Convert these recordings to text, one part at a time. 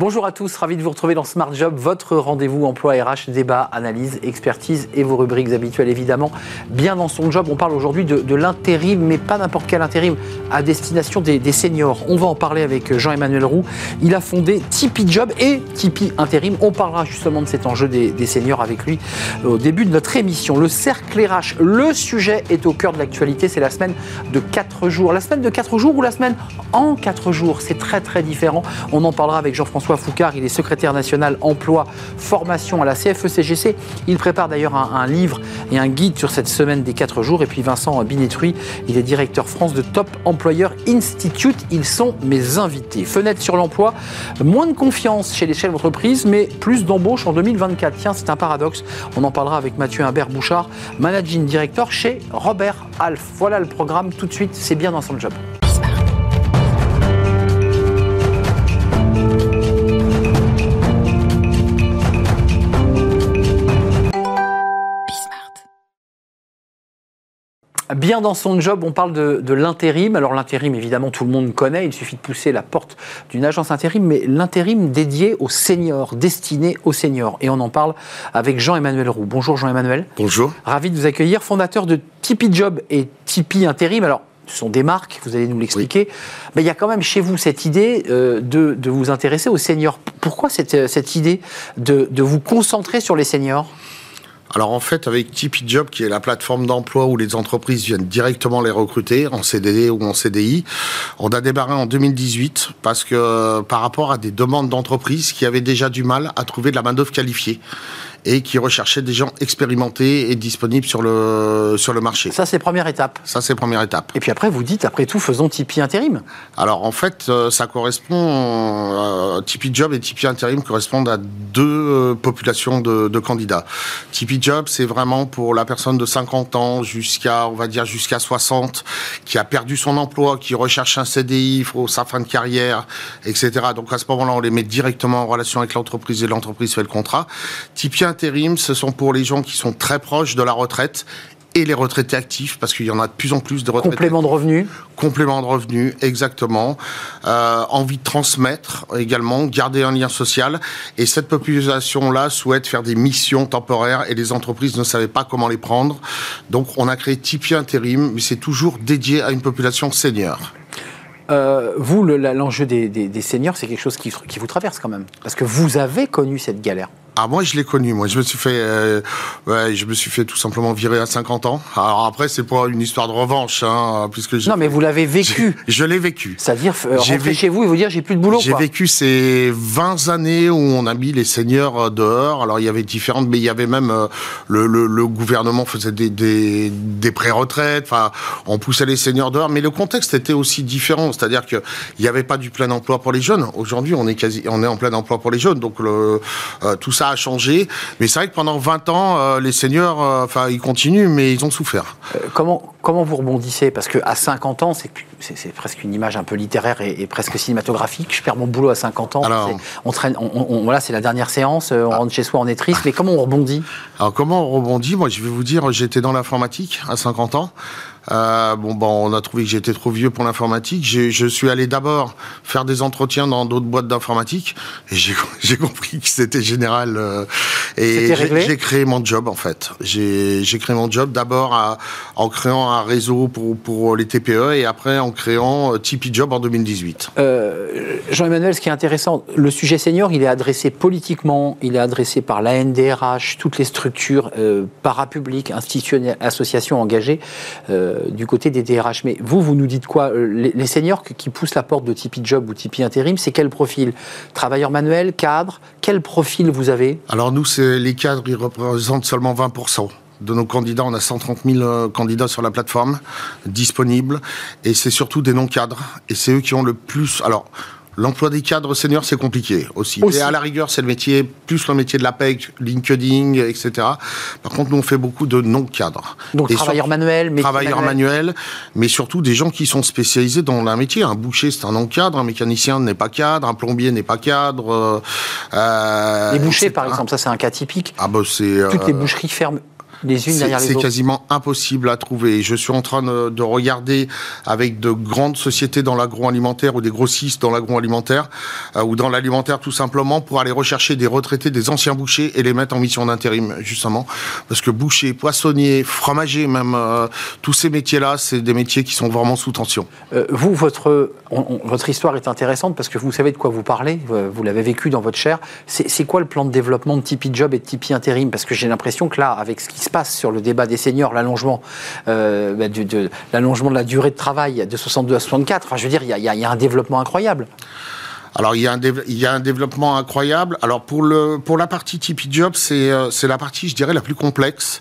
Bonjour à tous, ravi de vous retrouver dans Smart Job, votre rendez-vous emploi RH, débat, analyse, expertise et vos rubriques habituelles évidemment. Bien dans son job, on parle aujourd'hui de, l'intérim, mais pas n'importe quel intérim, à destination des, seniors. On va en parler avec Jean-Emmanuel Roux. Il a fondé Tipeee Job et Tipeee Intérim. On parlera justement de cet enjeu des, seniors avec lui au début de notre émission. Le cercle RH, le sujet est au cœur de l'actualité, c'est la semaine de 4 jours. La semaine de 4 jours ou la semaine en 4 jours, c'est très très différent. On en parlera avec Jean-François Foucard, il est secrétaire national emploi, formation à la CFE-CGC. Il prépare d'ailleurs un, livre et un guide sur cette semaine des 4 jours. Et puis Vincent Binetruy, il est directeur France de Top Employer Institute. Ils sont mes invités. Fenêtre sur l'emploi, moins de confiance chez les chefs d'entreprise, mais plus d'embauches en 2024. Tiens, c'est un paradoxe. On en parlera avec Mathieu Imbert Bouchard, managing director chez Robert Alf. Voilà le programme tout de suite, c'est bien dans son job. Bien dans son job, on parle de, l'intérim. Alors l'intérim, évidemment, tout le monde connaît. Il suffit de pousser la porte d'une agence intérim, mais l'intérim dédié aux seniors, destiné aux seniors. Et on en parle avec Jean-Emmanuel Roux. Bonjour Jean-Emmanuel. Bonjour. Ravi de vous accueillir, fondateur de Tipeee Job et Tipeee Intérim. Alors ce sont des marques, vous allez nous l'expliquer. Mais il y a quand même chez vous cette idée euh, de, vous intéresser aux seniors. Pourquoi cette, euh, idée de, de vous concentrer sur les seniors? Alors en fait, avec Tipeee Job, qui est la plateforme d'emploi où les entreprises viennent directement les recruter en CDD ou en CDI, on a démarré en 2018 parce que par rapport à des demandes d'entreprises qui avaient déjà du mal à trouver de la main-d'œuvre qualifiée et qui recherchait des gens expérimentés et disponibles sur le, sur le marché. Ça, c'est première étape. Ça, c'est première étape. Et puis après, vous dites, après tout, faisons Tipeee intérim. Alors, en fait, euh, ça correspond, euh, Tipeee Job et Tipeee intérim correspondent à deux euh, populations de, de candidats. Tipeee Job, c'est vraiment pour la personne de 50 ans jusqu'à, on va dire, jusqu'à 60, qui a perdu son emploi, qui recherche un CDI, faut sa fin de carrière, etc. Donc, à ce moment-là, on les met directement en relation avec l'entreprise et l'entreprise fait le contrat. Tipeee intérim, ce sont pour les gens qui sont très proches de la retraite et les retraités actifs, parce qu'il y en a de plus en plus de retraités. Complément de revenus Complément de revenus, exactement. Euh, envie de transmettre également, garder un lien social. Et cette population-là souhaite faire des missions temporaires et les entreprises ne savaient pas comment les prendre. Donc on a créé Tipeee Intérim, mais c'est toujours dédié à une population senior. Euh, vous, l'enjeu des, des, seniors, c'est quelque chose qui, qui vous traverse quand même. Parce que vous avez connu cette galère. Ah moi je l'ai connu moi je me suis fait euh, ouais, je me suis fait tout simplement virer à 50 ans. Alors après c'est pas une histoire de revanche hein, puisque Non mais vous l'avez vécu. Je l'ai vécu. C'est-à-dire euh, rentrer chez vous et vous dire j'ai plus de boulot J'ai vécu ces 20 années où on a mis les seigneurs euh, dehors. Alors il y avait différentes mais il y avait même euh, le, le, le, gouvernement faisait des des, des pré-retraites, enfin on poussait les seigneurs dehors mais le contexte était aussi différent, c'est-à-dire que il n'y avait pas du plein emploi pour les jeunes. Aujourd'hui, on est quasi on est en plein emploi pour les jeunes donc le, tout ça a changé. Mais c'est vrai que pendant 20 ans, euh, les seniors, euh, enfin, ils continuent, mais ils ont souffert. Euh, comment, comment vous rebondissez? Parce qu'à 50 ans, c'est, presque une image un peu littéraire et, presque cinématographique. Je perds mon boulot à 50 ans. on traîne, on, voilà, c'est la dernière séance, on ah. rentre chez soi, on est triste. Mais comment on rebondit? Alors, comment on rebondit? Moi, je vais vous dire, j'étais dans l'informatique à 50 ans. Euh, bon, bon, on a trouvé que j'étais trop vieux pour l'informatique. Je suis allé d'abord faire des entretiens dans d'autres boîtes d'informatique et j'ai compris que c'était général. Euh, et j'ai créé mon job en fait. J'ai créé mon job d'abord en créant un réseau pour, pour les TPE et après en créant euh, Tipeee Job en 2018. Euh, Jean-Emmanuel, ce qui est intéressant, le sujet senior, il est adressé politiquement, il est adressé par la NDRH, toutes les structures euh, parapubliques, institutionnelles, associations engagées. Euh, euh, du côté des DRH. Mais vous, vous nous dites quoi euh, les, seniors qui poussent la porte de Tipeee Job ou Tipeee Intérim, c'est quel profil? Travailleurs manuels, cadres? Quel profil vous avez? Alors nous, les cadres, ils représentent seulement 20% de nos candidats. On a 130 000 euh, candidats sur la plateforme disponibles. Et c'est surtout des non-cadres. Et c'est eux qui ont le plus... Alors, L'emploi des cadres seniors, c'est compliqué aussi. Et à la rigueur, c'est le métier, plus le métier de la PEC, LinkedIn, etc. Par contre, nous, on fait beaucoup de non-cadres. Donc, travailleurs manuels, Travailleurs manuels, mais surtout des gens qui sont spécialisés dans un métier. Un boucher, c'est un non-cadre. Un mécanicien n'est pas cadre. Un plombier n'est pas cadre. Euh, les bouchers, par exemple, ça, c'est un cas typique. Ah, bah, c'est. Toutes les euh, boucheries ferment les unes derrière les C'est quasiment impossible à trouver. Je suis en train de, de regarder avec de grandes sociétés dans l'agroalimentaire ou des grossistes dans l'agroalimentaire euh, ou dans l'alimentaire tout simplement pour aller rechercher des retraités, des anciens bouchers et les mettre en mission d'intérim justement parce que boucher, poissonnier, fromager, même euh, tous ces métiers-là, c'est des métiers qui sont vraiment sous tension. Euh, vous, votre, on- on- votre histoire est intéressante parce que vous savez de quoi vous parlez, vous l'avez vécu dans votre chair. C'est c'est quoi le plan de développement de Tipeee Job et de Tipeee Intérim? Parce que j'ai l'impression que là, avec ce qui se passe sur le débat des seniors, l'allongement euh, bah, de, l'allongement de la durée de travail de 62 à 64, enfin, je veux dire, il y a- y, y un développement incroyable. Alors il y, a un dév- il y a un développement incroyable. Alors pour le pour la partie Tipeee Job, c'est euh, c'est la partie je dirais la plus complexe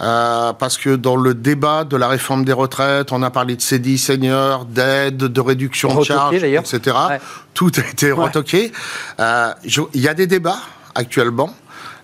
euh, parce que dans le débat de la réforme des retraites, on a parlé de CDI senior, d'aide, de réduction de charges, etc. Ouais. Tout a été Ouais. retoqué. Euh, il y a des débats actuellement.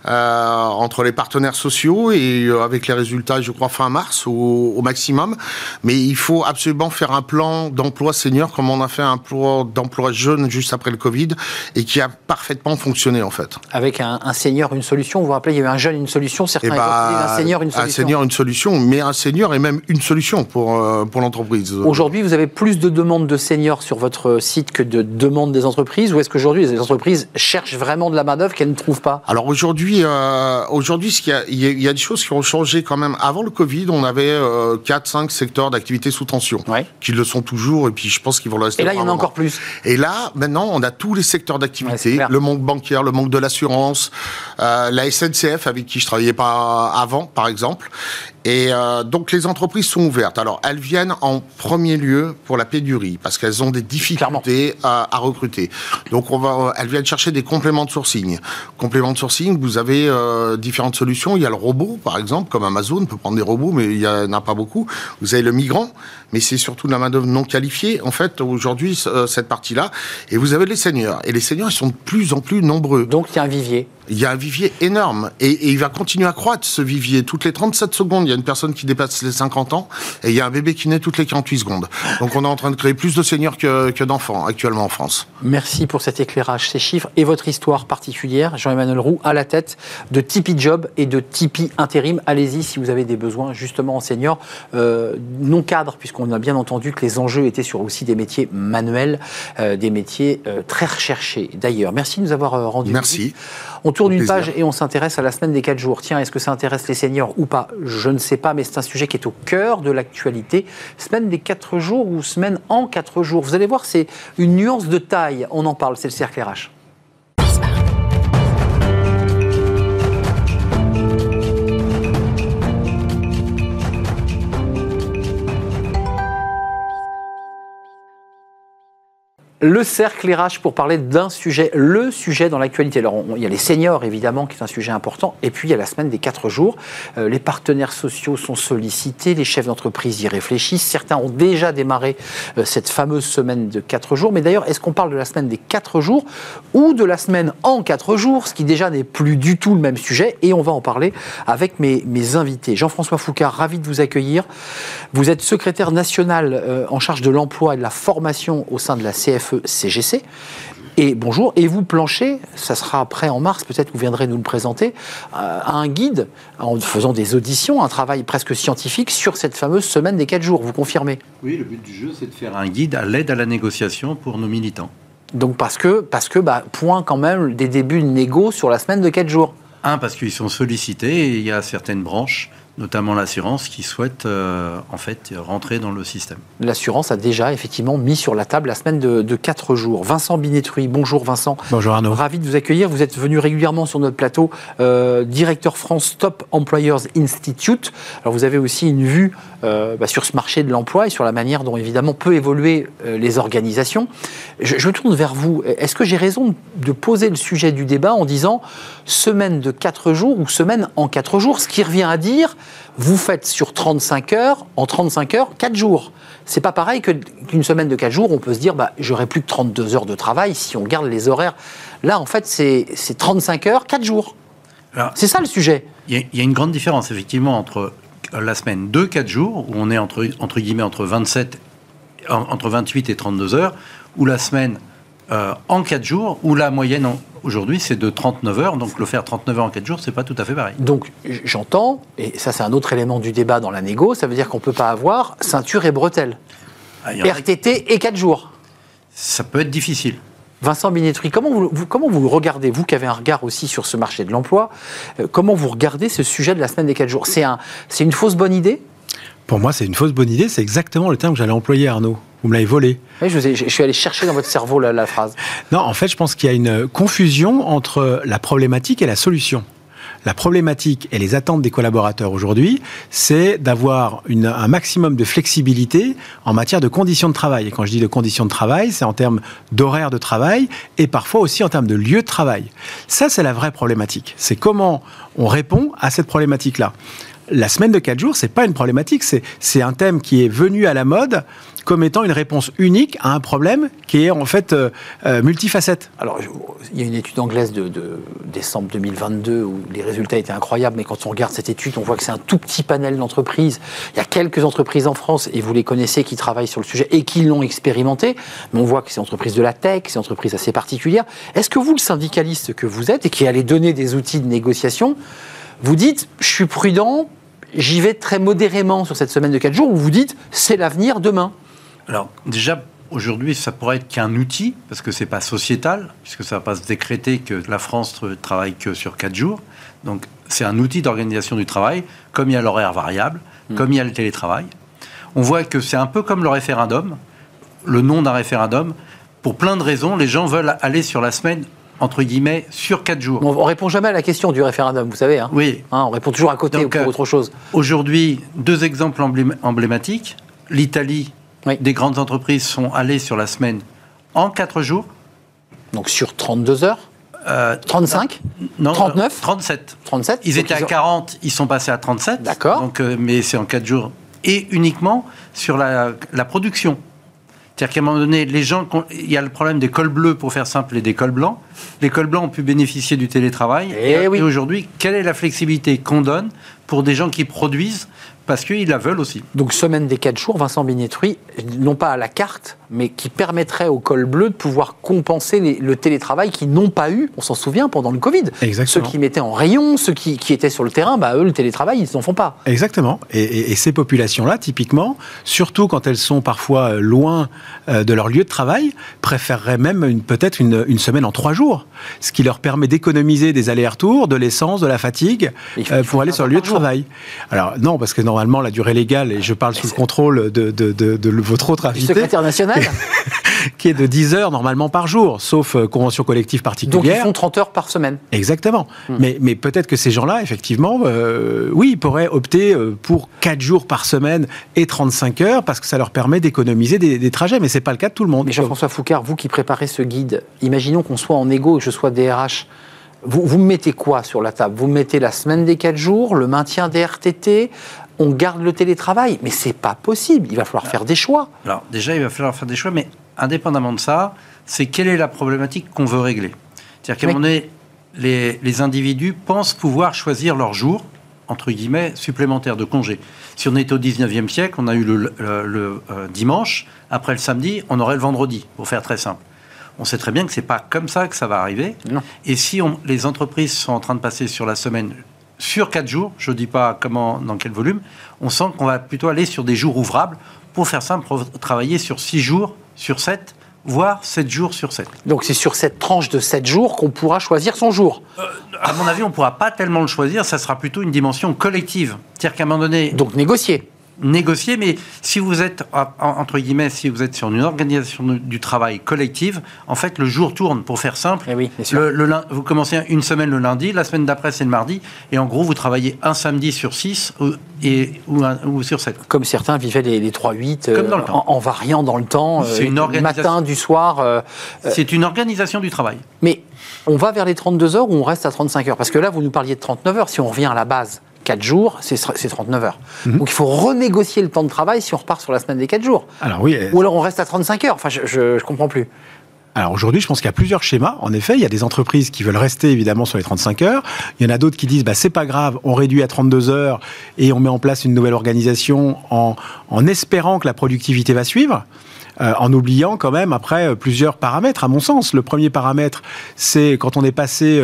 Euh, entre les partenaires sociaux et euh, avec les résultats, je crois, fin mars au, au maximum. Mais il faut absolument faire un plan d'emploi senior comme on a fait un plan d'emploi jeune juste après le Covid et qui a parfaitement fonctionné en fait. Avec un, un senior, une solution. Vous vous rappelez, il y avait un jeune, une solution. Certains Et étaient un senior, une un solution. senior, une solution, mais un senior est même une solution pour, euh, pour l'entreprise. Aujourd'hui, vous avez plus de demandes de seniors sur votre site que de demandes des entreprises Ou est-ce qu'aujourd'hui, les entreprises cherchent vraiment de la main-d'œuvre qu'elles ne trouvent pas? Alors aujourd'hui, euh, aujourd'hui, a- il y, a, il y a des choses qui ont changé quand même. Avant le Covid, on avait euh, 4-5 secteurs d'activité sous tension, Ouais. qui le sont toujours, et puis je pense qu'ils vont le rester. Et là, il y en a encore plus. Et là, maintenant, on a tous les secteurs d'activité, le manque bancaire, le manque de l'assurance, euh, la SNCF avec qui je travaillais pas avant, par exemple. Et euh, donc les entreprises sont ouvertes. Alors elles viennent en premier lieu pour la pénurie parce qu'elles ont des difficultés à, à recruter. Donc on va, elles viennent chercher des compléments de sourcing. Compléments de sourcing, vous avez euh, différentes solutions. Il y a le robot, par exemple, comme Amazon peut prendre des robots, mais il y en a pas beaucoup. Vous avez le migrant, mais c'est surtout de la main d'œuvre non qualifiée. En fait, aujourd'hui, euh, cette partie-là, et vous avez les seniors. Et les seniors, ils sont de plus en plus nombreux. Donc, il y a un vivier. Il y a un vivier énorme et, et il va continuer à croître ce vivier. Toutes les 37 secondes, il y a une personne qui dépasse les 50 ans et il y a un bébé qui naît toutes les 48 secondes. Donc on est en train de créer plus de seniors que, que d'enfants actuellement en France. Merci pour cet éclairage, ces chiffres et votre histoire particulière. Jean-Emmanuel Roux à la tête de Tipeee Job et de Tipeee Intérim. Allez-y si vous avez des besoins justement en seniors, euh, non cadres, puisqu'on a bien entendu que les enjeux étaient sur aussi des métiers manuels, euh, des métiers euh, très recherchés. D'ailleurs, merci de nous avoir rendu Merci. On tourne une page et on s'intéresse à la semaine des 4 jours. Tiens, est-ce que ça intéresse les seniors ou pas? Je ne sais pas, mais c'est un sujet qui est au cœur de l'actualité. Semaine des 4 jours ou semaine en 4 jours? Vous allez voir, c'est une nuance de taille. On en parle, c'est le cercle RH. Le cercle RH pour parler d'un sujet, le sujet dans l'actualité. Alors, il y a les seniors, évidemment, qui est un sujet important, et puis il y a la semaine des quatre jours. Euh, les partenaires sociaux sont sollicités, les chefs d'entreprise y réfléchissent. Certains ont déjà démarré euh, cette fameuse semaine de quatre jours. Mais d'ailleurs, est-ce qu'on parle de la semaine des quatre jours ou de la semaine en quatre jours, ce qui déjà n'est plus du tout le même sujet? Et on va en parler avec mes, invités. Jean-François Foucard, ravi de vous accueillir. Vous êtes secrétaire national euh, en charge de l'emploi et de la formation au sein de la CFE-CGC. Et bonjour, et vous planchez, ça sera après en mars, peut-être vous viendrez nous le présenter, euh, à un guide en faisant des auditions, un travail presque scientifique sur cette fameuse semaine des 4 jours, vous confirmez? Oui, le but du jeu, c'est de faire un guide à l'aide à la négociation pour nos militants. Donc parce que, parce que bah, point quand même des débuts de négo sur la semaine de 4 jours. Un, parce qu'ils sont sollicités et il y a certaines branches, notamment l'assurance, qui souhaitent euh, en fait rentrer dans le système. L'assurance a déjà effectivement mis sur la table la semaine de, de 4 jours. Vincent Binetruy, bonjour Vincent. Bonjour Arnaud. Ravi de vous accueillir. Vous êtes venu régulièrement sur notre plateau, euh, directeur France Top Employers Institute. Alors vous avez aussi une vue euh, bah, sur ce marché de l'emploi et sur la manière dont évidemment peut évoluer euh, les organisations. Je, je me tourne vers vous. Est-ce que j'ai raison de poser le sujet du débat en disant semaine de 4 jours ou semaine en 4 jours, ce qui revient à dire vous faites sur 35 heures, en 35 heures, 4 jours. C'est pas pareil qu'une semaine de 4 jours, on peut se dire, bah, j'aurai plus que 32 heures de travail si on garde les horaires. Là, en fait, c'est c'est 35 heures, 4 jours. C'est ça le sujet. il y, a- il y a une grande différence effectivement entre la semaine de 4 jours, où on est entre, entre guillemets entre 27, en- entre 28 et 32 heures, ou la semaine euh, en 4 jours, où la moyenne, aujourd'hui, c'est de 39 heures. Donc, le faire 39 heures en 4 jours, c'est pas tout à fait pareil. Donc, j'entends, et ça, c'est un autre élément du débat dans la négo, ça veut dire qu'on ne peut pas avoir ceinture et bretelles. Ah, RTT et 4 jours. Ça peut être difficile. Vincent Binetri, comment vous, comment vous regardez, vous qui avez un regard aussi sur ce marché de l'emploi, euh, comment vous regardez ce sujet de la semaine des 4 jours? C'est un, une fausse bonne idée? Pour moi, c'est une fausse bonne idée. C'est exactement le terme que j'allais employer, Arnaud. Vous me l'avez volé. Oui, je, je, suis allé chercher dans votre cerveau la, la phrase. Non, en fait, je pense qu'il y a une confusion entre la problématique et la solution. La problématique et les attentes des collaborateurs aujourd'hui, c'est d'avoir un maximum de flexibilité en matière de conditions de travail. Et quand je dis de conditions de travail, c'est en termes d'horaire de travail et parfois aussi en termes de lieu de travail. Ça, c'est la vraie problématique. C'est comment on répond à cette problématique-là la semaine de 4 jours, c'est pas une problématique, c'est un thème qui est venu à la mode comme étant une réponse unique à un problème qui est en fait euh, euh, multifacette. Alors, il y a une étude anglaise de, décembre 2022 où les résultats étaient incroyables, mais quand on regarde cette étude, on voit que c'est un tout petit panel d'entreprises. Il y a quelques entreprises en France, et vous les connaissez, qui travaillent sur le sujet et qui l'ont expérimenté, mais on voit que c'est entreprises de la tech, c'est entreprises assez particulières. Est-ce que vous, le syndicaliste que vous êtes et qui allez donner des outils de négociation, vous dites, je suis prudent, j'y vais très modérément sur cette semaine de 4 jours, ou vous dites, c'est l'avenir demain alors, déjà, aujourd'hui, ça pourrait être qu'un outil, parce que ce n'est pas sociétal, puisque ça ne va pas se décréter que la France travaille que sur 4 jours. Donc, c'est un outil d'organisation du travail, comme il y a l'horaire variable, hmm. comme il y a le télétravail. On voit que c'est un peu comme le référendum, le nom d'un référendum. Pour plein de raisons, les gens veulent aller sur la semaine entre guillemets, sur 4 jours. On on répond jamais à la question du référendum, vous savez. Hein. oui. Hein, on répond toujours à côté ou pour euh, autre chose. Aujourd'hui, deux exemples emblématiques. L'Italie des grandes entreprises sont allées sur la semaine en 4 jours. Donc sur 32 heures 35 euh, non, 39 37. 37 Ils étaient à 40, ils sont passés à 37. D'accord. Donc, euh, mais c'est en 4 jours. Et uniquement sur la, production. C'est-à-dire qu'à un moment donné, les gens, il y a le problème des cols bleus, pour faire simple, et des cols blancs. Les cols blancs ont pu bénéficier du télétravail. Eh et, aujourd'hui, quelle est la flexibilité qu'on donne pour des gens qui produisent parce qu'ils la veulent aussi? Donc semaine des 4 jours, Vincent Bignetruy, non pas à la carte, mais qui permettrait au col bleu de pouvoir compenser le télétravail qu'ils n'ont pas eu, on s'en souvient, pendant le Covid. Exactement. Ceux qui mettaient en rayon, ceux qui, étaient sur le terrain, bah, eux, le télétravail, ils n'en font pas. Exactement. Et, ces populations-là, typiquement, surtout quand elles sont parfois euh, loin euh, de leur lieu de travail, préféreraient même peut-être une, semaine en trois jours, ce qui leur permet d'économiser des allers-retours, de l'essence, de la fatigue, euh, pour aller sur le lieu de travail. Alors non, parce que normalement, la durée légale, et je parle sous le contrôle de, de, votre autre invité... secrétaire national qui est de 10 heures normalement par jour, sauf euh, convention collective particulière. Donc ils font 30 heures par semaine. Exactement. Hmm. Mais, mais peut-être que ces gens-là, effectivement, euh, oui, ils pourraient opter euh, pour 4 jours par semaine et 35 heures parce que ça leur permet d'économiser des, trajets. Mais ce n'est pas le cas de tout le monde. Mais Jean-François Foucard, vous qui préparez ce guide, imaginons qu'on soit en égo et que je sois DRH. Vous, vous mettez quoi sur la table? Vous mettez la semaine des 4 jours, le maintien des RTT, on garde le télétravail. Mais c'est pas possible. Il va falloir faire des choix. Alors déjà, il va falloir faire des choix, mais indépendamment de ça, c'est quelle est la problématique qu'on veut régler? C'est-à-dire qu'à un moment donné, les, individus pensent pouvoir choisir leur jour, entre guillemets, supplémentaire de congé. Si on est au 19e siècle, on a eu le, euh, dimanche, après le samedi, on aurait le vendredi, pour faire très simple. On sait très bien que c'est pas comme ça que ça va arriver. Et si on, les entreprises sont en train de passer sur la semaine sur quatre jours, je ne dis pas comment, dans quel volume, on sent qu'on va plutôt aller sur des jours ouvrables. Pour faire simple, travailler sur six jours sur sept, voire sept jours sur sept. Donc c'est sur cette tranche de sept jours qu'on pourra choisir son jour euh, À mon avis, on ne pourra pas tellement le choisir, ça sera plutôt une dimension collective. C'est-à-dire qu'à un moment donné... Donc négocier négocier, mais si vous êtes, entre guillemets, si vous êtes sur une organisation du travail collective, en fait, le jour tourne, pour faire simple. Eh oui, le, vous commencez une semaine le lundi, la semaine d'après, c'est le mardi, et en gros, vous travaillez un samedi sur six et, ou, sur sept. Comme certains vivaient les, 3-8 euh, en, variant dans le temps, une euh, matin, du soir. Euh, c'est une organisation du travail. Mais on va vers les 32 heures ou on reste à 35 heures? Parce que là, vous nous parliez de 39 heures, si on revient à la base. 4 jours, c'est 39 heures. Mhm. Donc il faut renégocier le temps de travail si on repart sur la semaine des 4 jours. Alors oui. Ou alors on reste à 35 heures. Enfin, je ne comprends plus. Alors aujourd'hui, je pense qu'il y a plusieurs schémas. En effet, il y a des entreprises qui veulent rester évidemment sur les 35 heures. Il y en a d'autres qui disent bah, c'est pas grave, on réduit à 32 heures et on met en place une nouvelle organisation en, en espérant que la productivité va suivre. Euh, en oubliant quand même après euh, plusieurs paramètres, à mon sens. Le premier paramètre, c'est quand on est passé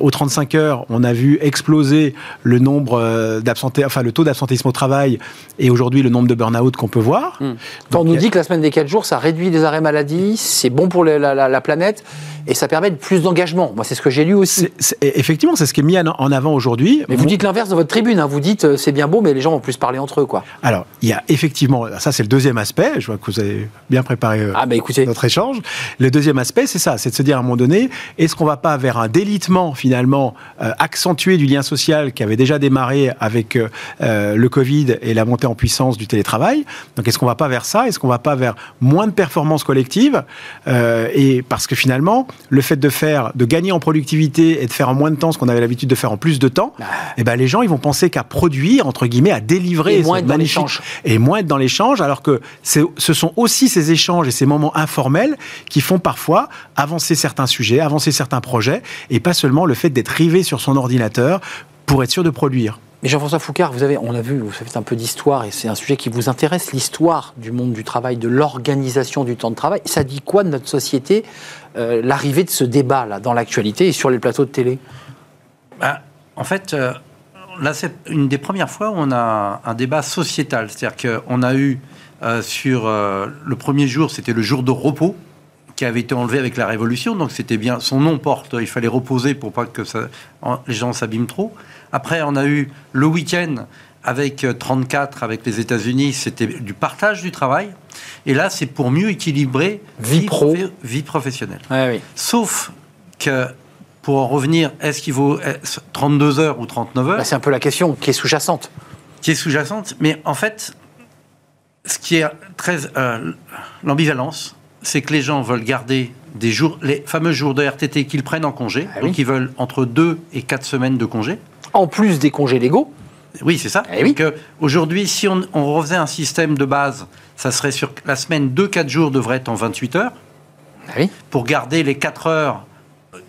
aux 35 heures, on a vu exploser le nombre d'absentés, enfin le taux d'absentéisme au travail et aujourd'hui le nombre de burn-out qu'on peut voir. Hmm. On nous dit que la semaine des 4 jours, ça réduit les arrêts maladie, c'est bon pour la, la planète et ça permet de plus d'engagement. Moi, c'est ce que j'ai lu aussi. effectivement, c'est ce qui est mis en avant aujourd'hui. Mais vous dites l'inverse dans votre tribune. Hein. Vous dites euh, c'est bien beau, mais les gens vont plus parler entre eux, quoi. Alors, il y a effectivement, ça c'est le deuxième aspect. Je vois que vous avez bien préparé euh, ah, bah, écoutez. notre échange. Le deuxième aspect, c'est ça, c'est de se dire à un moment donné, est-ce qu'on va pas vers un délitement finalement euh, accentué du lien social qui avait déjà démarré avec le Covid et la montée en puissance du télétravail? Donc, est-ce qu'on va pas vers ça? Est-ce qu'on va pas vers moins de performances collectives Et parce que finalement, le fait de faire, de gagner en productivité et de faire en moins de temps ce qu'on avait l'habitude de faire en plus de temps, ah. eh ben les gens ils vont penser qu'à produire entre guillemets, à délivrer et moins être dans l'échange et moins être dans l'échange, alors que ce sont aussi ces échanges et ces moments informels qui font parfois avancer certains sujets, avancer certains projets, et pas seulement le fait d'être rivé sur son ordinateur pour être sûr de produire. Mais Jean-François Foucard, vous avez, on a vu, vous faites un peu d'histoire et c'est un sujet qui vous intéresse, l'histoire du monde du travail, de l'organisation du temps de travail. Ça dit quoi de notre société, euh, l'arrivée de ce débat là dans l'actualité et sur les plateaux de télé? Bah, En fait, euh, là c'est une des premières fois où on a un débat sociétal. C'est-à-dire qu'on a eu euh, sur le premier jour, c'était le jour de repos qui avait été enlevé avec la Révolution, donc c'était bien, son nom porte, il fallait reposer pour pas que ça, les gens s'abîment trop. Après, on a eu le week-end avec 34 euh, avec les États-Unis, c'était du partage du travail. Et là, c'est pour mieux équilibrer vie, pro, vie professionnelle. Sauf que pour en revenir, est-ce qu'il vaut 32 heures ou 39 heures? Bah, C'est un peu la question qui est sous-jacente. Qui est sous-jacente, mais en fait, ce qui est très euh, l'ambivalence, c'est que les gens veulent garder des jours, les fameux jours de RTT qu'ils prennent en congé, ah donc ils veulent entre 2 et 4 semaines de congé en plus des congés légaux. Oui, c'est ça. Eh aujourd'hui, si on, refaisait un système de base, ça serait sur la semaine, 2-4 jours devraient être en 28 heures. Eh pour garder les 4 heures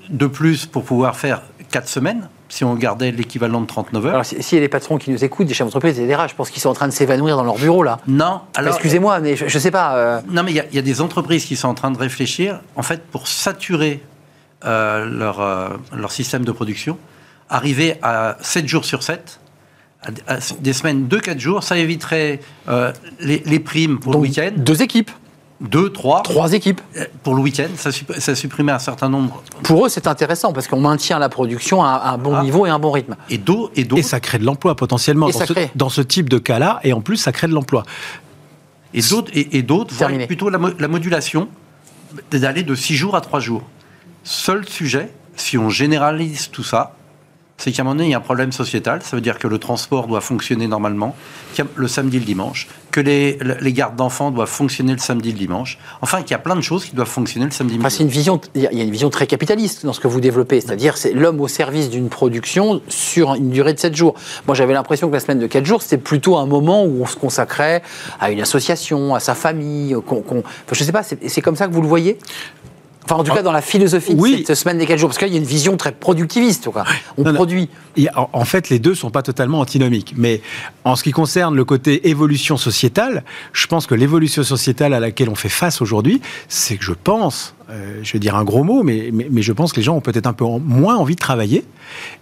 de plus pour pouvoir faire 4 semaines si on gardait l'équivalent de 39 heures. Alors, s'il y a des patrons qui nous écoutent, des chefs d'entreprise, des DRH, je pense qu'ils sont en train de s'évanouir dans leur bureau, là. Non, alors... Excusez-moi, mais je ne sais pas... Euh. Non, mais il y, a des entreprises qui sont en train de réfléchir, en fait, pour saturer euh, leur, euh, leur système de production, arriver à 7 jours sur 7, à des semaines de 4 jours, ça éviterait les, primes pour le week-end. Deux équipes deux, trois. Trois équipes. Euh, pour le week-end, ça, ça supprimait un certain nombre. Pour eux, c'est intéressant parce qu'on maintient la production à un bon ah. niveau et un bon rythme. Et, et, et ça crée de l'emploi potentiellement dans, ce, dans, ce, type de cas-là, et en plus, ça crée de l'emploi. Et d'autres, et, d'autres plutôt la, la modulation d'aller de 6 jours à 3 jours. Seul sujet, si on généralise tout ça, c'est qu'à un moment donné, il y a un problème sociétal. Ça veut dire que le transport doit fonctionner normalement, le samedi et le dimanche, que les, les gardes d'enfants doivent fonctionner le samedi et le dimanche. Enfin, qu'il y a plein de choses qui doivent fonctionner le samedi et le dimanche. Une vision, il y a une vision très capitaliste dans ce que vous développez, c'est-à-dire c'est l'homme au service d'une production sur une durée de 7 jours. Moi, j'avais l'impression que la semaine de 4 jours, c'était plutôt un moment où on se consacrait à une association, à sa famille. Qu'on, enfin, je ne sais pas, c'est comme ça que vous le voyez? Enfin, en tout cas, dans la philosophie de cette semaine des 4 jours, parce qu'il y a une vision très productiviste. Quoi. On produit. en, fait, les deux ne sont pas totalement antinomiques. Mais en ce qui concerne le côté évolution sociétale, je pense que l'évolution sociétale à laquelle on fait face aujourd'hui, c'est que je pense, euh, je vais dire un gros mot, mais, mais, je pense que les gens ont peut-être un peu moins envie de travailler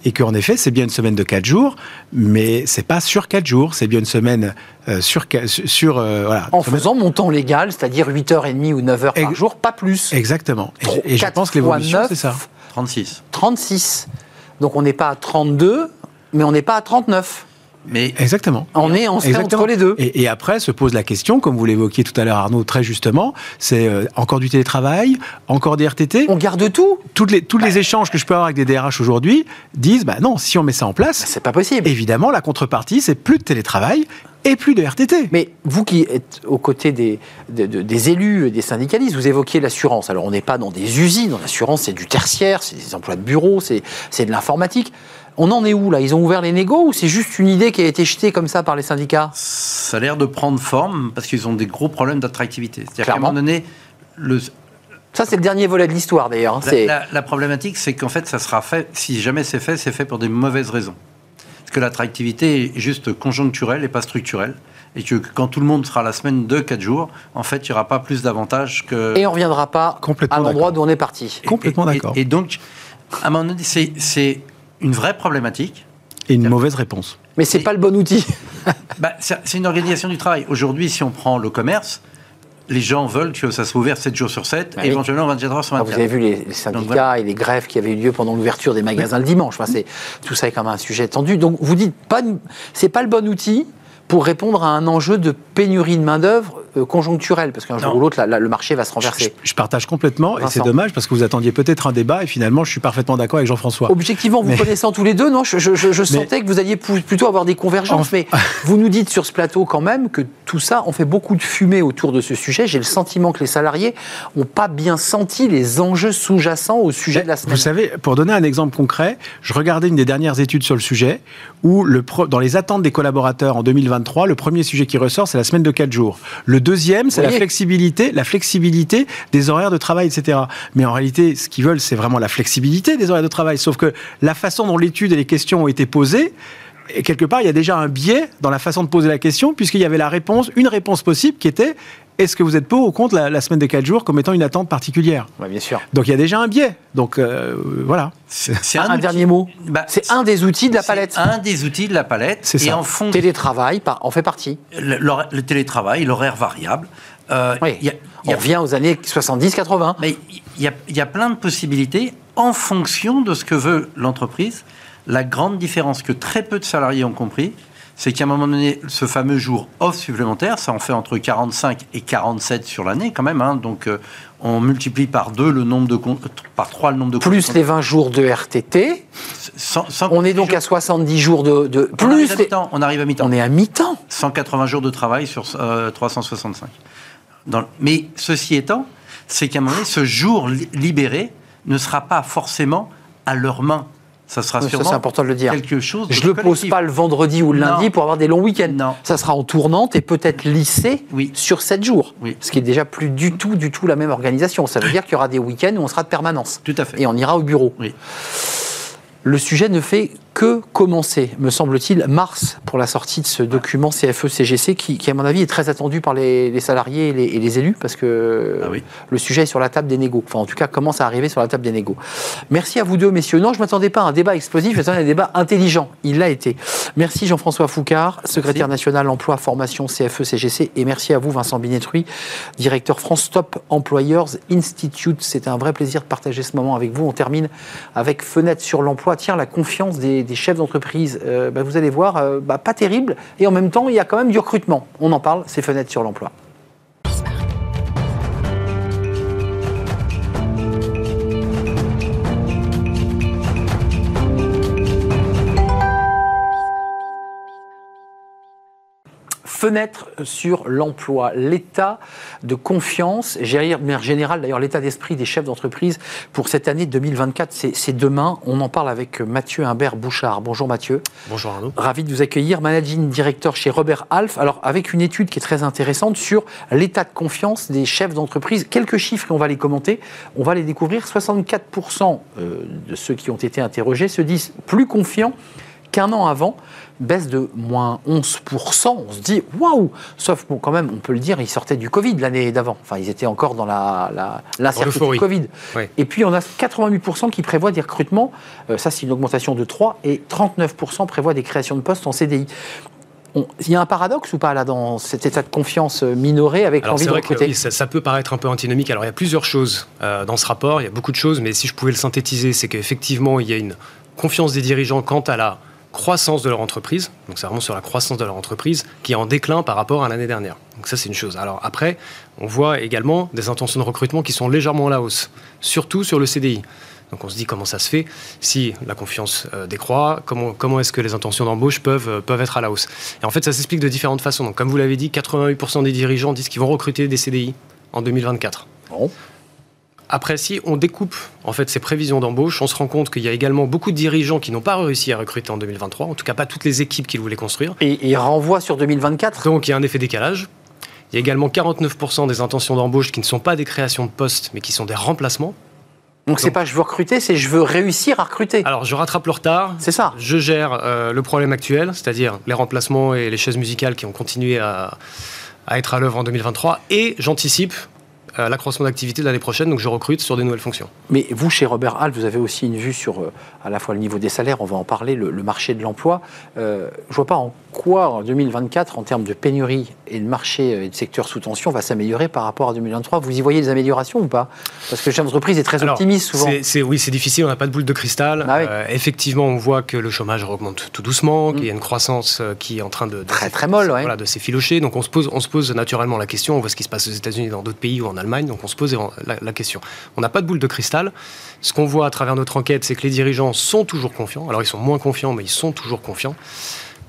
et qu'en effet, c'est bien une semaine de 4 jours, mais c'est pas sur 4 jours, c'est bien une semaine euh, sur. sur euh, voilà, en faisant mon temps légal, c'est-à-dire 8h30 ou 9h par jour, pas plus. Exactement. Et, je pense que l'évolution, c'est ça. 36. 36. Donc on n'est pas à 32, mais on n'est pas à 39. Mais Exactement. On est en entre les deux. Et, après se pose la question, comme vous l'évoquiez tout à l'heure Arnaud très justement, c'est euh, encore du télétravail, encore des RTT. On garde tout. Toutes les, tous les échanges que je peux avoir avec des DRH aujourd'hui disent, bah non, si on met ça en place, c'est pas possible. Évidemment, la contrepartie, c'est plus de télétravail et plus de RTT. Mais vous qui êtes aux côtés des, des, élus et des syndicalistes, vous évoquiez l'assurance. Alors on n'est pas dans des usines, l'assurance c'est du tertiaire, c'est des emplois de bureau, c'est de l'informatique. On en est où là? Ils ont ouvert les négos ou c'est juste une idée qui a été jetée comme ça par les syndicats? Ça a l'air de prendre forme parce qu'ils ont des gros problèmes d'attractivité. C'est-à-dire qu'à un moment donné, le, ça, c'est le dernier volet de l'histoire, d'ailleurs. Hein. La, la, problématique, c'est qu'en fait, ça sera fait, si jamais c'est fait, c'est fait pour des mauvaises raisons. que l'attractivité est juste conjoncturelle et pas structurelle. Et que quand tout le monde sera la semaine de 4 jours, en fait, il n'y aura pas plus d'avantages que. Et on ne reviendra pas à l'endroit d'où on est parti. Complètement d'accord. Et, donc, à un moment donné, c'est une vraie problématique. Et une mauvaise réponse. Mais c'est pas le bon outil. bah, c'est une organisation du travail. Aujourd'hui, si on prend le commerce, les gens veulent que ça soit ouvert 7 jours sur 7, bah éventuellement 24 heures sur 24. Ah, vous avez vu les, syndicats et les grèves qui avaient eu lieu pendant l'ouverture des magasins le dimanche. Enfin, tout ça est quand même un sujet tendu. Donc vous dites, pas, c'est pas le bon outil pour répondre à un enjeu de pénurie de main-d'œuvre euh, conjoncturelle, parce qu'un jour ou l'autre, le marché va se renverser. Je, partage complètement, et c'est dommage parce que vous attendiez peut-être un débat, et finalement, je suis parfaitement d'accord avec Jean-François. Objectivement, vous connaissant tous les deux, non Je, sentais que vous alliez plutôt avoir des convergences, mais vous nous dites sur ce plateau quand même que tout ça, on fait beaucoup de fumée autour de ce sujet. J'ai le sentiment que les salariés n'ont pas bien senti les enjeux sous-jacents au sujet de la semaine. Vous savez, pour donner un exemple concret, je regardais une des dernières études sur le sujet, où le dans les attentes des collaborateurs en 2023, le premier sujet qui ressort, c'est la semaine de 4 jours. Le deuxième, c'est la flexibilité, la flexibilité des horaires de travail, etc. Mais en réalité, ce qu'ils veulent, c'est vraiment la flexibilité des horaires de travail. Sauf que la façon dont l'étude et les questions ont été posées, et quelque part, il y a déjà un biais dans la façon de poser la question, puisqu'il y avait la réponse, une réponse possible qui était est-ce que vous êtes pour ou contre la, semaine des 4 jours comme étant une attente particulière Oui, bien sûr. Donc il y a déjà un biais. Donc euh, voilà. C'est un, dernier mot. Bah, c'est un des outils de la palette. Un des outils de la palette. C'est ça. En fond, télétravail en fait partie. Le, télétravail, l'horaire variable. Euh, y a, on revient aux années 70-80. Mais il y, y a plein de possibilités en fonction de ce que veut l'entreprise. La grande différence que très peu de salariés ont compris, c'est qu'à un moment donné, ce fameux jour off supplémentaire, ça en fait entre 45 et 47 sur l'année quand même. Hein. donc euh, on multiplie par deux le nombre de par trois le nombre de plus les 20 jours de RTT. on est donc à 70 jours de, de on plus arrive on arrive à mi-temps. On est à mi-temps. 180 jours de travail sur 365. Euh, mais ceci étant, c'est qu'à un moment donné, ce jour libéré ne sera pas forcément à leurs mains ça sera sûrement important de le dire. quelque chose. Je ne le pose pas le vendredi ou le lundi pour avoir des longs week-ends. Non. Ça sera en tournante et peut-être lissé sur 7 jours. Oui. Ce qui est déjà plus du tout, du tout la même organisation. Ça veut dire qu'il y aura des week-ends où on sera de permanence. Tout à fait. Et on ira au bureau. Oui. Le sujet ne fait que commencer, me semble-t-il, mars pour la sortie de ce document CFE-CGC qui, à mon avis, est très attendu par les, salariés et les, élus parce que ah le sujet est sur la table des négos. Enfin, en tout cas, commence à arriver sur la table des négos. Merci à vous deux, messieurs. Non, je ne m'attendais pas à un débat explosif, je m'attendais à un débat intelligent. Il l'a été. Merci Jean-François Foucard, secrétaire national emploi, formation CFE-CGC. Et merci à vous, Vincent Binetruy, directeur France Top Employers Institute. C'était un vrai plaisir de partager ce moment avec vous. On termine avec Fenêtre sur l'emploi. Tiens, la confiance des des chefs d'entreprise, euh, bah, vous allez voir, euh, bah, pas terrible. Et en même temps, il y a quand même du recrutement. On en parle, c'est fenêtres sur l'emploi. Fenêtre sur l'emploi, l'état de confiance, général d'ailleurs l'état d'esprit des chefs d'entreprise pour cette année 2024, c'est demain. On en parle avec Mathieu Humbert Bouchard. Bonjour Mathieu. Bonjour Arnaud. Ravi de vous accueillir, managing director chez Robert Half. Alors avec une étude qui est très intéressante sur l'état de confiance des chefs d'entreprise. Quelques chiffres, on va les commenter, on va les découvrir. 64% euh, de ceux qui ont été interrogés se disent plus confiants qu'un an avant baisse de moins 11%. On se dit, waouh Sauf, bon, quand même, on peut le dire, ils sortaient du Covid l'année d'avant. Enfin, ils étaient encore dans l'incertitude la, du Covid. Et puis, on a 88% qui prévoient des recrutements. Euh, ça, c'est une augmentation de 3. Et 39% prévoient des créations de postes en CDI. Il y a un paradoxe ou pas là dans cet état de confiance euh, minoré avec l'envie de recruter? ça, peut paraître un peu antinomique. Alors il y a plusieurs choses euh, dans ce rapport, il y a beaucoup de choses, mais si je pouvais le synthétiser, c'est qu'effectivement il y a une confiance des dirigeants quant à la croissance de leur entreprise, donc c'est vraiment sur la croissance de leur entreprise, qui est en déclin par rapport à l'année dernière. Donc ça c'est une chose. Alors après, on voit également des intentions de recrutement qui sont légèrement à la hausse, surtout sur le CDI. Donc on se dit comment ça se fait si la confiance euh, décroît, comment, comment est-ce que les intentions d'embauche peuvent, euh, peuvent être à la hausse. Et en fait ça s'explique de différentes façons. Donc comme vous l'avez dit, 88% des dirigeants disent qu'ils vont recruter des CDI en 2024. Bon. Après, si on découpe en fait ces prévisions d'embauche, on se rend compte qu'il y a également beaucoup de dirigeants qui n'ont pas réussi à recruter en 2023, en tout cas pas toutes les équipes qu'ils voulaient construire. Et ils renvoient sur 2024 Donc il y a un effet décalage. Il y a également 49% des intentions d'embauche qui ne sont pas des créations de postes, mais qui sont des remplacements. Donc c'est pas je veux recruter, c'est je veux réussir à recruter. Alors je rattrape le retard. C'est ça. Je gère euh, le problème actuel, c'est-à-dire les remplacements et les chaises musicales qui ont continué à, à être à l'œuvre en 2023, et j'anticipe l'accroissement d'activité l'année prochaine, donc je recrute sur des nouvelles fonctions. Mais vous, chez Robert Hall, vous avez aussi une vue sur euh, à la fois le niveau des salaires, on va en parler, le, le marché de l'emploi. Euh, je vois pas en quoi, en 2024, en termes de pénurie et de marché euh, et de secteur sous tension, va s'améliorer par rapport à 2023. Vous y voyez des améliorations ou pas? Parce que chaque entreprise est très Alors, optimiste souvent. oui, c'est difficile, on n'a pas de boule de cristal. Ah oui. Euh, effectivement, on voit que le chômage augmente tout doucement, qu'il y a une croissance euh, qui est en train de, de Très, très molle, ouais. voilà, de s'effilocher. Donc on se, pose, on se pose naturellement la question, on voit ce qui se passe aux États-Unis, dans d'autres pays ou en Allemagne, donc on se pose la, la question. On n'a pas de boule de cristal. Ce qu'on voit à travers notre enquête, c'est que les dirigeants sont toujours confiants. Alors ils sont moins confiants, mais ils sont toujours confiants.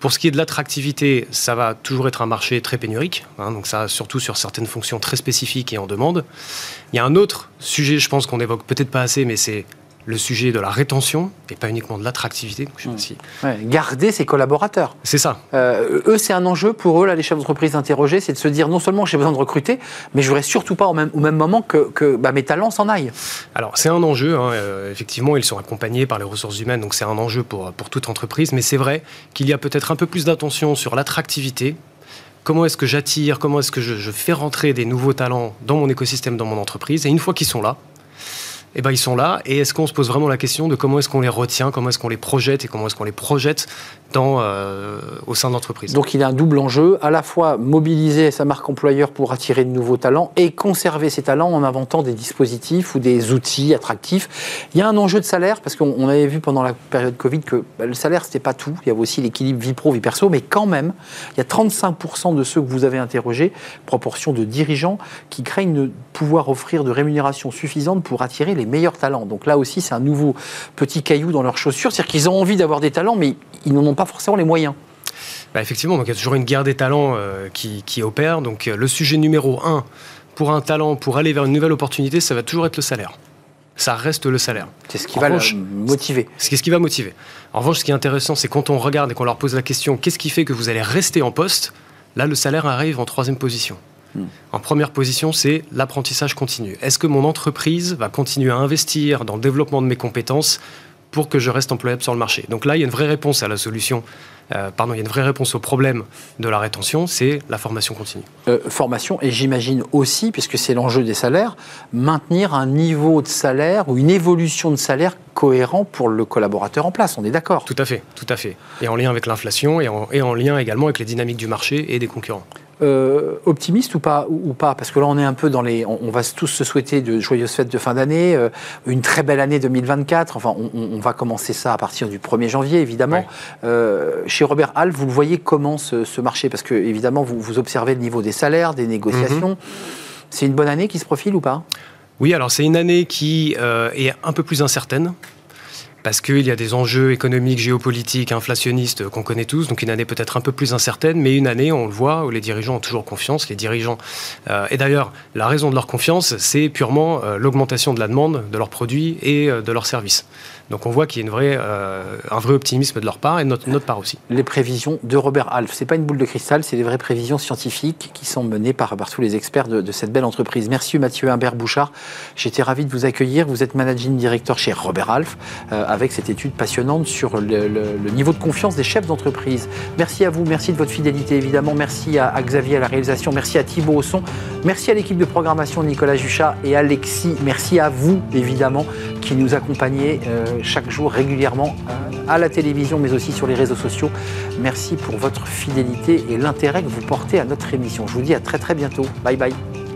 Pour ce qui est de l'attractivité, ça va toujours être un marché très pénurique, hein, donc ça surtout sur certaines fonctions très spécifiques et en demande. Il y a un autre sujet, je pense qu'on évoque peut-être pas assez, mais c'est le sujet de la rétention et pas uniquement de l'attractivité. Si- Ouais, garder ses collaborateurs. C'est ça. Euh, eux, c'est un enjeu pour eux, là, les chefs d'entreprise interrogés, c'est de se dire non seulement j'ai besoin de recruter, mais je voudrais surtout pas au même, au même moment que, que, bah, mes talents s'en aillent. Alors c'est un enjeu, hein, euh, effectivement, ils sont accompagnés par les ressources humaines, donc c'est un enjeu pour, pour toute entreprise, mais c'est vrai qu'il y a peut-être un peu plus d'attention sur l'attractivité. Comment est-ce que j'attire, comment est-ce que je, je fais rentrer des nouveaux talents dans mon écosystème, dans mon entreprise, et une fois qu'ils sont là, eh ben, ils sont là, et est-ce qu'on se pose vraiment la question de comment est-ce qu'on les retient, comment est-ce qu'on les projette, et comment est-ce qu'on les projette dans, euh, au sein de l'entreprise? Donc il y a un double enjeu, à la fois mobiliser sa marque employeur pour attirer de nouveaux talents et conserver ces talents en inventant des dispositifs ou des outils attractifs. Il y a un enjeu de salaire, parce qu'on on avait vu pendant la période Covid que bah, le salaire, c'était pas tout. Il y avait aussi l'équilibre vie pro, vie perso, mais quand même, il y a 35% de ceux que vous avez interrogés, proportion de dirigeants, qui craignent de pouvoir offrir de rémunération suffisante pour attirer les meilleurs talents. Donc là aussi, c'est un nouveau petit caillou dans leurs chaussures, c'est-à-dire qu'ils ont envie d'avoir des talents, mais ils n'en ont pas forcément les moyens. Bah, effectivement, donc il y a toujours une guerre des talents euh, qui, qui opère. Donc euh, le sujet numéro un pour un talent, pour aller vers une nouvelle opportunité, ça va toujours être le salaire. Ça reste le salaire. C'est ce qui En va revanche, le motiver. C'est ce qui va motiver. En revanche, ce qui est intéressant, c'est quand on regarde et qu'on leur pose la question qu'est-ce qui fait que vous allez rester en poste? Là, le salaire arrive en troisième position. En première position, c'est l'apprentissage continu. Est-ce que mon entreprise va continuer à investir dans le développement de mes compétences pour que je reste employable sur le marché? Donc là, il y a une vraie réponse à la solution. euh, pardon, il y a une vraie réponse au problème de la rétention, c'est la formation continue. Euh, formation et j'imagine aussi, puisque c'est l'enjeu des salaires, maintenir un niveau de salaire ou une évolution de salaire cohérent pour le collaborateur en place. On est d'accord? Tout à fait, tout à fait. Et en lien avec l'inflation et en, et en lien également avec les dynamiques du marché et des concurrents. Euh, optimiste ou pas, ou, ou pas? Parce que là, on est un peu dans les. On, on va tous se souhaiter de joyeuses fêtes de fin d'année, euh, une très belle année 2024. Enfin, on, va commencer ça à partir du 1er janvier, évidemment. Euh, chez Robert Hall, vous le voyez comment ce, ce marché? Parce que, évidemment, vous, vous observez le niveau des salaires, des négociations. C'est une bonne année qui se profile ou pas? Oui, alors c'est une année qui est un peu plus incertaine. Parce qu'il y a des enjeux économiques, géopolitiques, inflationnistes qu'on connaît tous, donc une année peut-être un peu plus incertaine, mais une année, on le voit, où les dirigeants ont toujours confiance. Les dirigeants, euh, et d'ailleurs, la raison de leur confiance, c'est purement euh, l'augmentation de la demande de leurs produits et euh, de leurs services. Donc on voit qu'il y a une vraie, euh, un vrai optimisme de leur part et de notre, notre part aussi. les prévisions de Robert Half. C'est pas une boule de cristal, c'est des vraies prévisions scientifiques qui sont menées par, par tous les experts de, de cette belle entreprise. Merci Mathieu Humbert Bouchard. J'étais ravi de vous accueillir. Vous êtes managing director chez Robert Half euh, avec cette étude passionnante sur le, niveau de confiance des chefs d'entreprise. Merci à vous, merci de votre fidélité évidemment. Merci à, à Xavier à la réalisation, merci à Thibaut au son, merci à l'équipe de programmation Nicolas Juchat et Alexis. Merci à vous évidemment qui nous accompagnez euh, chaque jour régulièrement euh, à la télévision mais aussi sur les réseaux sociaux. Merci pour votre fidélité et l'intérêt que vous portez à notre émission. Je vous dis à très très bientôt. Bye bye.